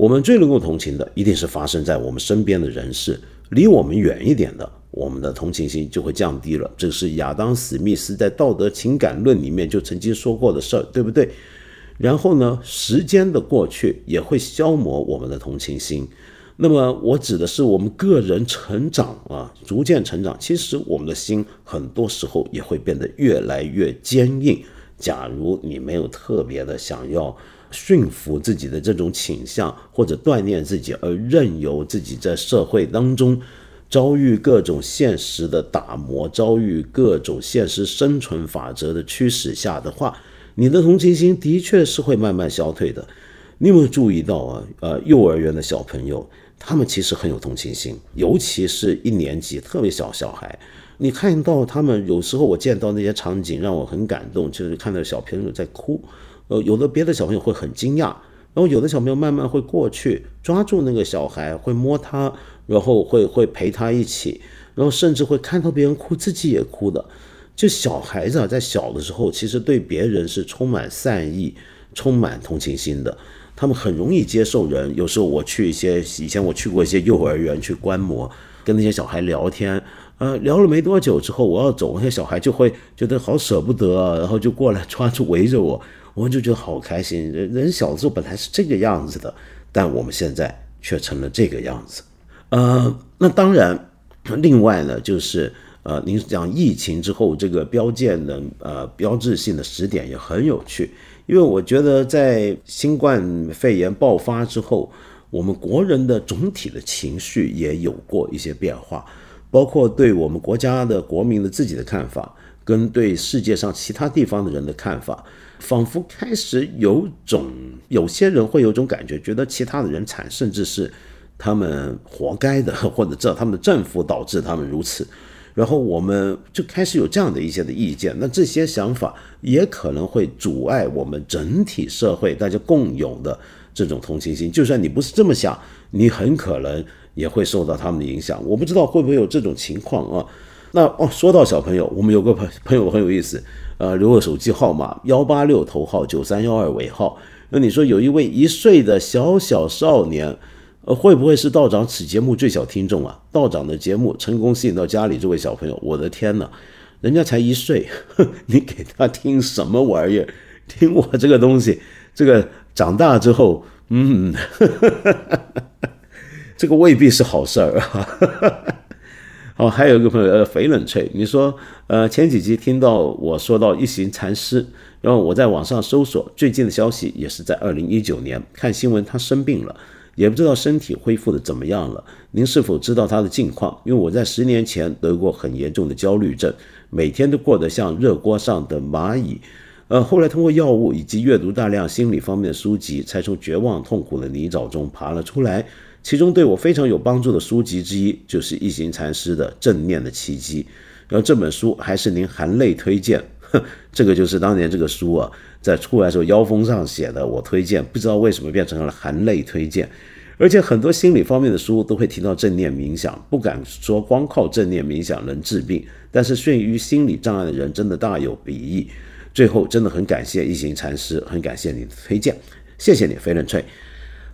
我们最能够同情的，一定是发生在我们身边的人事，离我们远一点的，我们的同情心就会降低了。这是亚当·史密斯在《道德情感论》里面就曾经说过的事儿，对不对？然后呢，时间的过去也会消磨我们的同情心。那么，我指的是我们个人成长啊，逐渐成长，其实我们的心很多时候也会变得越来越坚硬。假如你没有特别的想要。驯服自己的这种倾向，或者锻炼自己，而任由自己在社会当中遭遇各种现实的打磨，遭遇各种现实生存法则的驱使下的话，你的同情心的确是会慢慢消退的。你有没有注意到啊？呃，幼儿园的小朋友，他们其实很有同情心，尤其是一年级特别小小孩，你看到他们有时候我见到那些场景让我很感动，就是看到小朋友在哭。呃，有的别的小朋友会很惊讶，然后有的小朋友慢慢会过去抓住那个小孩，会摸他，然后会会陪他一起，然后甚至会看到别人哭，自己也哭的。就小孩子啊，在小的时候，其实对别人是充满善意、充满同情心的。他们很容易接受人。有时候我去一些以前我去过一些幼儿园去观摩，跟那些小孩聊天，呃，聊了没多久之后，我要走，那些小孩就会觉得好舍不得，然后就过来抓住围着我，我就觉得好开心。人人小时候本来是这个样子的，但我们现在却成了这个样子。呃，那当然，另外呢，就是呃，您讲疫情之后这个标建的呃标志性的时点也很有趣。因为我觉得，在新冠肺炎爆发之后，我们国人的总体的情绪也有过一些变化，包括对我们国家的国民的自己的看法，跟对世界上其他地方的人的看法，仿佛开始有种有些人会有种感觉，觉得其他的人惨，甚至是他们活该的，或者这他们的政府导致他们如此。然后我们就开始有这样的一些的意见，那这些想法也可能会阻碍我们整体社会大家共有的这种同情心。就算你不是这么想，你很可能也会受到他们的影响。我不知道会不会有这种情况啊？那哦，说到小朋友，我们有个朋朋友很有意思，呃，留个手机号码幺八六头号九三幺二尾号。那你说有一位一岁的小小少年。呃，会不会是道长此节目最小听众啊？道长的节目成功吸引到家里这位小朋友，我的天哪，人家才一岁，你给他听什么玩意儿？听我这个东西，这个长大之后，嗯，这个未必是好事儿啊。哦，还有一个朋友，呃，肥冷翠，你说，呃，前几集听到我说到一行禅师，然后我在网上搜索最近的消息，也是在二零一九年看新闻，他生病了。也不知道身体恢复的怎么样了。您是否知道他的近况？因为我在十年前得过很严重的焦虑症，每天都过得像热锅上的蚂蚁。呃，后来通过药物以及阅读大量心理方面的书籍，才从绝望痛苦的泥沼中爬了出来。其中对我非常有帮助的书籍之一，就是一行禅师的《正念的奇迹》。然后这本书还是您含泪推荐。哼 这个就是当年这个书啊，在出来时候腰封上写的，我推荐，不知道为什么变成了含泪推荐。而且很多心理方面的书都会提到正念冥想，不敢说光靠正念冥想能治病，但是对于心理障碍的人真的大有裨益。最后真的很感谢一行禅师，很感谢你的推荐，谢谢你，飞轮翠。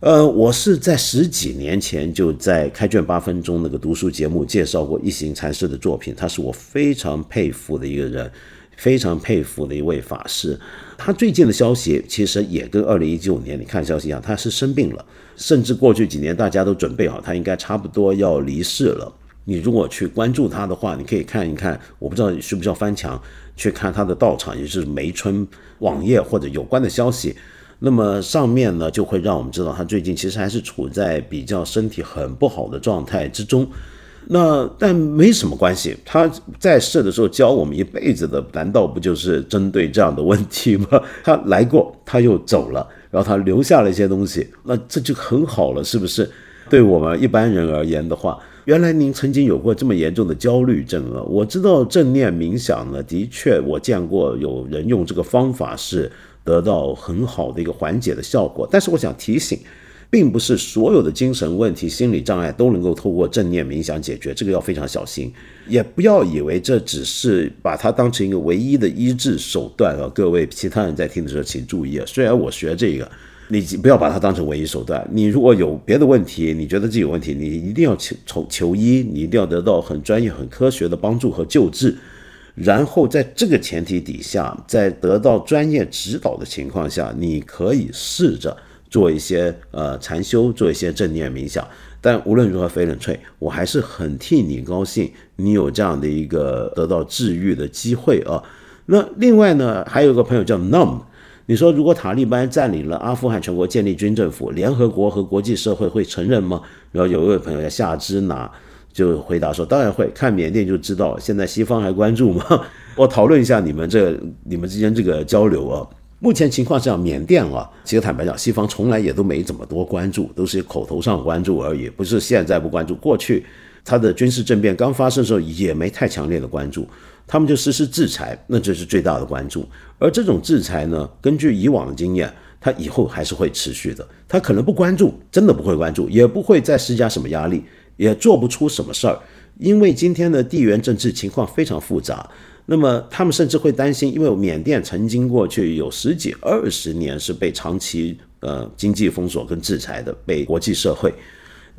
呃，我是在十几年前就在开卷八分钟那个读书节目介绍过一行禅师的作品，他是我非常佩服的一个人。非常佩服的一位法师，他最近的消息其实也跟二零一九年你看消息一样，他是生病了，甚至过去几年大家都准备好他应该差不多要离世了。你如果去关注他的话，你可以看一看，我不知道需不需要翻墙去看他的道场，也就是梅村网页或者有关的消息。那么上面呢就会让我们知道他最近其实还是处在比较身体很不好的状态之中。那但没什么关系，他在世的时候教我们一辈子的，难道不就是针对这样的问题吗？他来过，他又走了，然后他留下了一些东西，那这就很好了，是不是？对我们一般人而言的话，原来您曾经有过这么严重的焦虑症啊！我知道正念冥想呢，的确我见过有人用这个方法是得到很好的一个缓解的效果，但是我想提醒。并不是所有的精神问题、心理障碍都能够透过正念冥想解决，这个要非常小心，也不要以为这只是把它当成一个唯一的医治手段啊！各位其他人在听的时候请注意啊！虽然我学这个，你不要把它当成唯一手段。你如果有别的问题，你觉得自己有问题，你一定要求求求医，你一定要得到很专业、很科学的帮助和救治。然后在这个前提底下，在得到专业指导的情况下，你可以试着。做一些呃禅修，做一些正念冥想，但无论如何，飞冷翠，我还是很替你高兴，你有这样的一个得到治愈的机会啊。那另外呢，还有个朋友叫 Num，你说如果塔利班占领了阿富汗全国，建立军政府，联合国和国际社会会承认吗？然后有一位朋友叫夏之拿就回答说，当然会，看缅甸就知道，现在西方还关注吗？我讨论一下你们这你们之间这个交流啊。目前情况下，缅甸啊，其实坦白讲，西方从来也都没怎么多关注，都是口头上关注而已，不是现在不关注。过去他的军事政变刚发生的时候，也没太强烈的关注，他们就实施制裁，那这是最大的关注。而这种制裁呢，根据以往的经验，他以后还是会持续的。他可能不关注，真的不会关注，也不会再施加什么压力。也做不出什么事儿，因为今天的地缘政治情况非常复杂。那么他们甚至会担心，因为缅甸曾经过去有十几二十年是被长期呃经济封锁跟制裁的，被国际社会。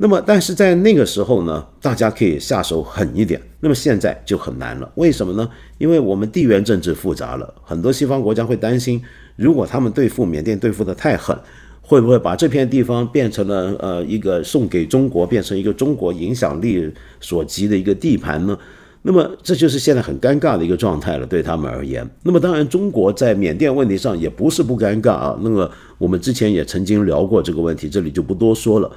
那么，但是在那个时候呢，大家可以下手狠一点。那么现在就很难了，为什么呢？因为我们地缘政治复杂了，很多西方国家会担心，如果他们对付缅甸对付的太狠，会不会把这片地方变成了呃一个送给中国，变成一个中国影响力所及的一个地盘呢？那么这就是现在很尴尬的一个状态了，对他们而言。那么当然，中国在缅甸问题上也不是不尴尬啊。那么我们之前也曾经聊过这个问题，这里就不多说了。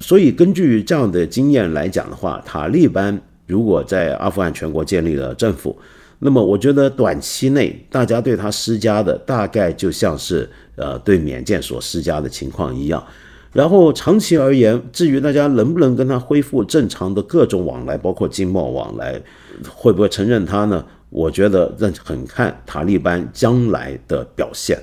所以，根据这样的经验来讲的话，塔利班如果在阿富汗全国建立了政府，那么我觉得短期内大家对他施加的大概就像是呃对缅甸所施加的情况一样。然后长期而言，至于大家能不能跟他恢复正常的各种往来，包括经贸往来，会不会承认他呢？我觉得这很看塔利班将来的表现。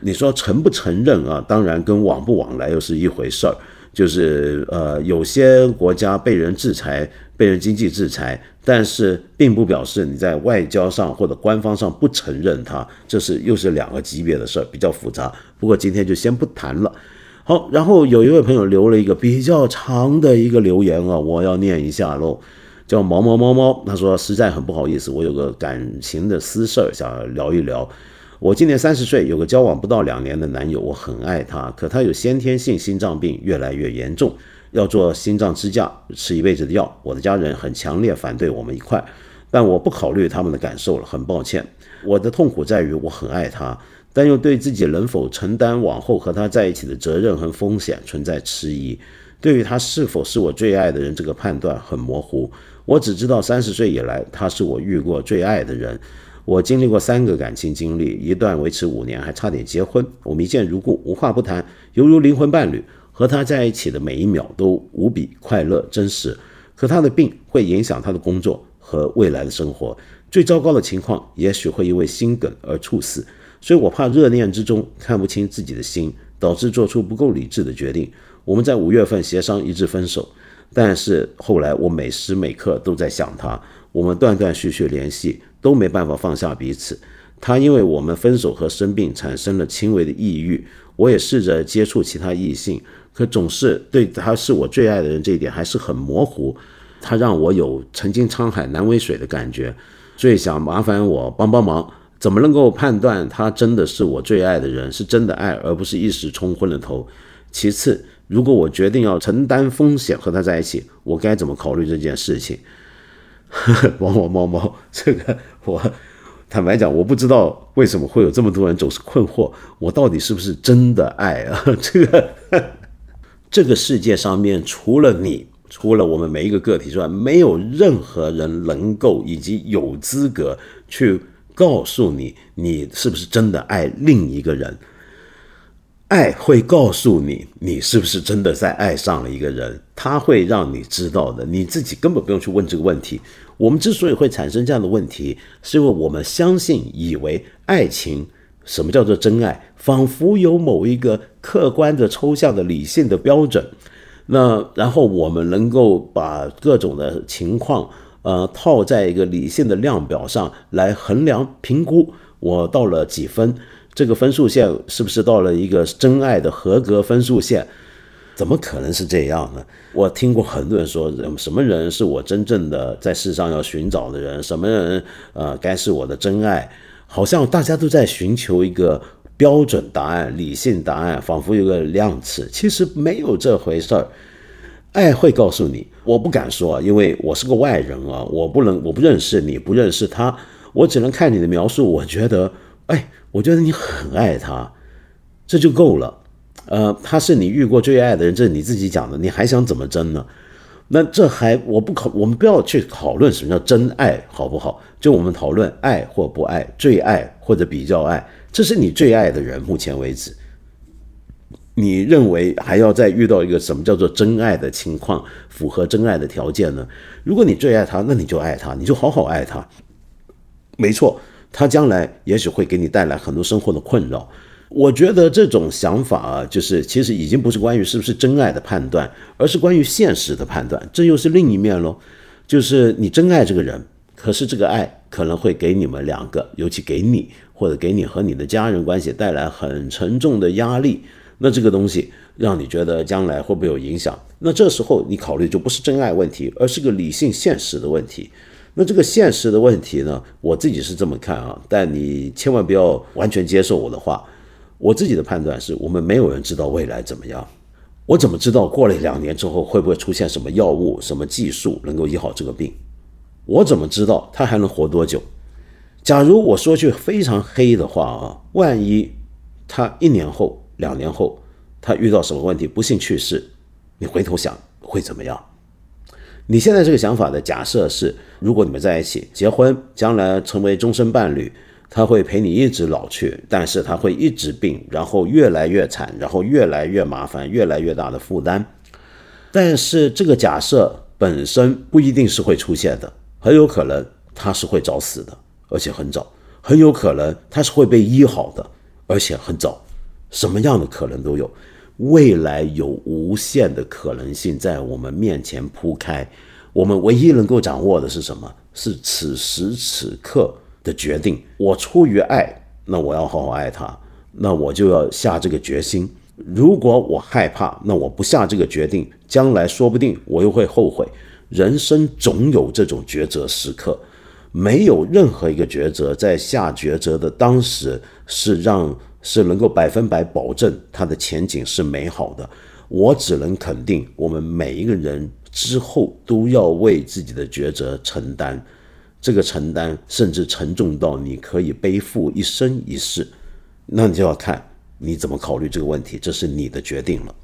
你说承不承认啊？当然跟往不往来又是一回事儿。就是呃，有些国家被人制裁，被人经济制裁，但是并不表示你在外交上或者官方上不承认它，这是又是两个级别的事儿，比较复杂。不过今天就先不谈了。好，然后有一位朋友留了一个比较长的一个留言啊，我要念一下喽，叫毛毛猫猫，他说实在很不好意思，我有个感情的私事儿想聊一聊。我今年三十岁，有个交往不到两年的男友，我很爱他，可他有先天性心脏病，越来越严重，要做心脏支架，吃一辈子的药。我的家人很强烈反对我们一块，但我不考虑他们的感受了，很抱歉。我的痛苦在于我很爱他，但又对自己能否承担往后和他在一起的责任和风险存在迟疑。对于他是否是我最爱的人，这个判断很模糊。我只知道三十岁以来，他是我遇过最爱的人。我经历过三个感情经历，一段维持五年，还差点结婚。我们一见如故，无话不谈，犹如灵魂伴侣。和他在一起的每一秒都无比快乐、真实。可他的病会影响他的工作和未来的生活。最糟糕的情况，也许会因为心梗而猝死。所以我怕热恋之中看不清自己的心，导致做出不够理智的决定。我们在五月份协商一致分手，但是后来我每时每刻都在想他。我们断断续续联系。都没办法放下彼此。他因为我们分手和生病产生了轻微的抑郁。我也试着接触其他异性，可总是对他是我最爱的人这一点还是很模糊。他让我有曾经沧海难为水的感觉，所以想麻烦我帮帮忙，怎么能够判断他真的是我最爱的人，是真的爱，而不是一时冲昏了头？其次，如果我决定要承担风险和他在一起，我该怎么考虑这件事情？猫猫猫猫，这个我坦白讲，我不知道为什么会有这么多人总是困惑，我到底是不是真的爱啊？这个这个世界上面除了你，除了我们每一个个体之外，没有任何人能够以及有资格去告诉你，你是不是真的爱另一个人。爱会告诉你，你是不是真的在爱上了一个人，他会让你知道的，你自己根本不用去问这个问题。我们之所以会产生这样的问题，是因为我们相信、以为爱情，什么叫做真爱，仿佛有某一个客观的、抽象的、理性的标准。那然后我们能够把各种的情况，呃，套在一个理性的量表上来衡量、评估，我到了几分。这个分数线是不是到了一个真爱的合格分数线？怎么可能是这样呢？我听过很多人说，什么人是我真正的在世上要寻找的人？什么人呃该是我的真爱？好像大家都在寻求一个标准答案、理性答案，仿佛有个量词。其实没有这回事儿。爱会告诉你，我不敢说，因为我是个外人啊，我不能，我不认识你，不认识他，我只能看你的描述，我觉得，哎。我觉得你很爱他，这就够了。呃，他是你遇过最爱的人，这是你自己讲的，你还想怎么争呢？那这还我不考，我们不要去讨论什么叫真爱，好不好？就我们讨论爱或不爱，最爱或者比较爱，这是你最爱的人。目前为止，你认为还要再遇到一个什么叫做真爱的情况，符合真爱的条件呢？如果你最爱他，那你就爱他，你就好好爱他。没错。他将来也许会给你带来很多生活的困扰，我觉得这种想法啊，就是其实已经不是关于是不是真爱的判断，而是关于现实的判断。这又是另一面喽，就是你真爱这个人，可是这个爱可能会给你们两个，尤其给你或者给你和你的家人关系带来很沉重的压力。那这个东西让你觉得将来会不会有影响？那这时候你考虑就不是真爱问题，而是个理性现实的问题。那这个现实的问题呢，我自己是这么看啊，但你千万不要完全接受我的话。我自己的判断是我们没有人知道未来怎么样。我怎么知道过了两年之后会不会出现什么药物、什么技术能够医好这个病？我怎么知道他还能活多久？假如我说句非常黑的话啊，万一他一年后、两年后他遇到什么问题，不幸去世，你回头想会怎么样？你现在这个想法的假设是，如果你们在一起结婚，将来成为终身伴侣。他会陪你一直老去，但是他会一直病，然后越来越惨，然后越来越麻烦，越来越大的负担。但是这个假设本身不一定是会出现的，很有可能他是会早死的，而且很早；很有可能他是会被医好的，而且很早。什么样的可能都有，未来有无限的可能性在我们面前铺开。我们唯一能够掌握的是什么？是此时此刻。的决定，我出于爱，那我要好好爱他，那我就要下这个决心。如果我害怕，那我不下这个决定，将来说不定我又会后悔。人生总有这种抉择时刻，没有任何一个抉择在下抉择的当时是让是能够百分百保证他的前景是美好的。我只能肯定，我们每一个人之后都要为自己的抉择承担。这个承担甚至沉重到你可以背负一生一世，那你就要看你怎么考虑这个问题，这是你的决定了。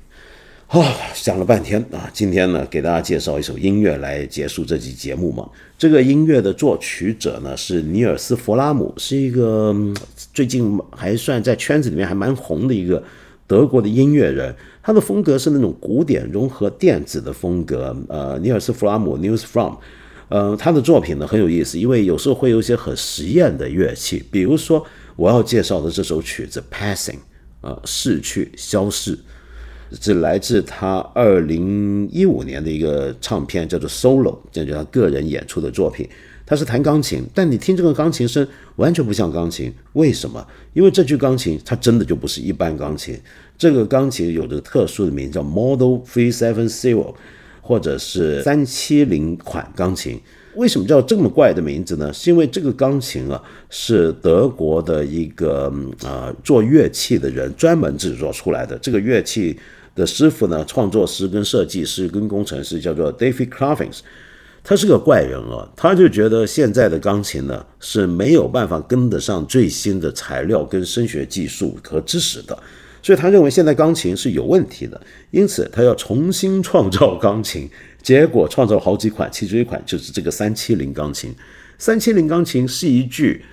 好，想了半天啊，今天呢给大家介绍一首音乐来结束这期节目嘛。这个音乐的作曲者呢是尼尔斯·弗拉姆，是一个最近还算在圈子里面还蛮红的一个德国的音乐人。他的风格是那种古典融合电子的风格。呃，尼尔斯·弗拉姆 （News from）。嗯，他的作品呢很有意思，因为有时候会有一些很实验的乐器，比如说我要介绍的这首曲子《Passing》，啊，逝去、消逝，是来自他二零一五年的一个唱片，叫做《Solo》，这叫他个人演出的作品。他是弹钢琴，但你听这个钢琴声完全不像钢琴，为什么？因为这具钢琴它真的就不是一般钢琴，这个钢琴有着特殊的名字叫 Model Three Seven Zero。或者是三七零款钢琴，为什么叫这么怪的名字呢？是因为这个钢琴啊，是德国的一个呃做乐器的人专门制作出来的。这个乐器的师傅呢，创作师跟设计师跟工程师叫做 David Clavins，他是个怪人啊，他就觉得现在的钢琴呢是没有办法跟得上最新的材料跟声学技术和知识的。所以他认为现在钢琴是有问题的，因此他要重新创造钢琴。结果创造了好几款，其中一款就是这个三七零钢琴。三七零钢琴是一具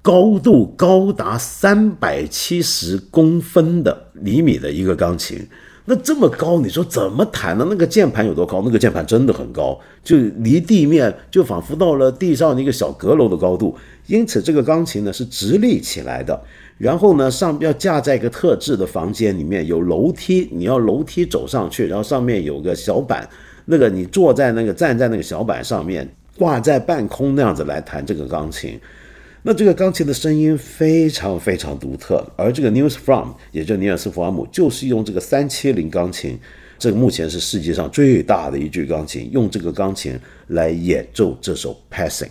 高度高达三百七十公分的厘米的一个钢琴。那这么高，你说怎么弹呢？那个键盘有多高？那个键盘真的很高，就离地面就仿佛到了地上的一个小阁楼的高度。因此，这个钢琴呢是直立起来的。然后呢，上要架在一个特制的房间里面，有楼梯，你要楼梯走上去，然后上面有个小板，那个你坐在那个站在那个小板上面，挂在半空那样子来弹这个钢琴。那这个钢琴的声音非常非常独特，而这个 News From，也就是尼尔斯·弗拉姆，就是用这个三七零钢琴，这个目前是世界上最大的一具钢琴，用这个钢琴来演奏这首 Passing。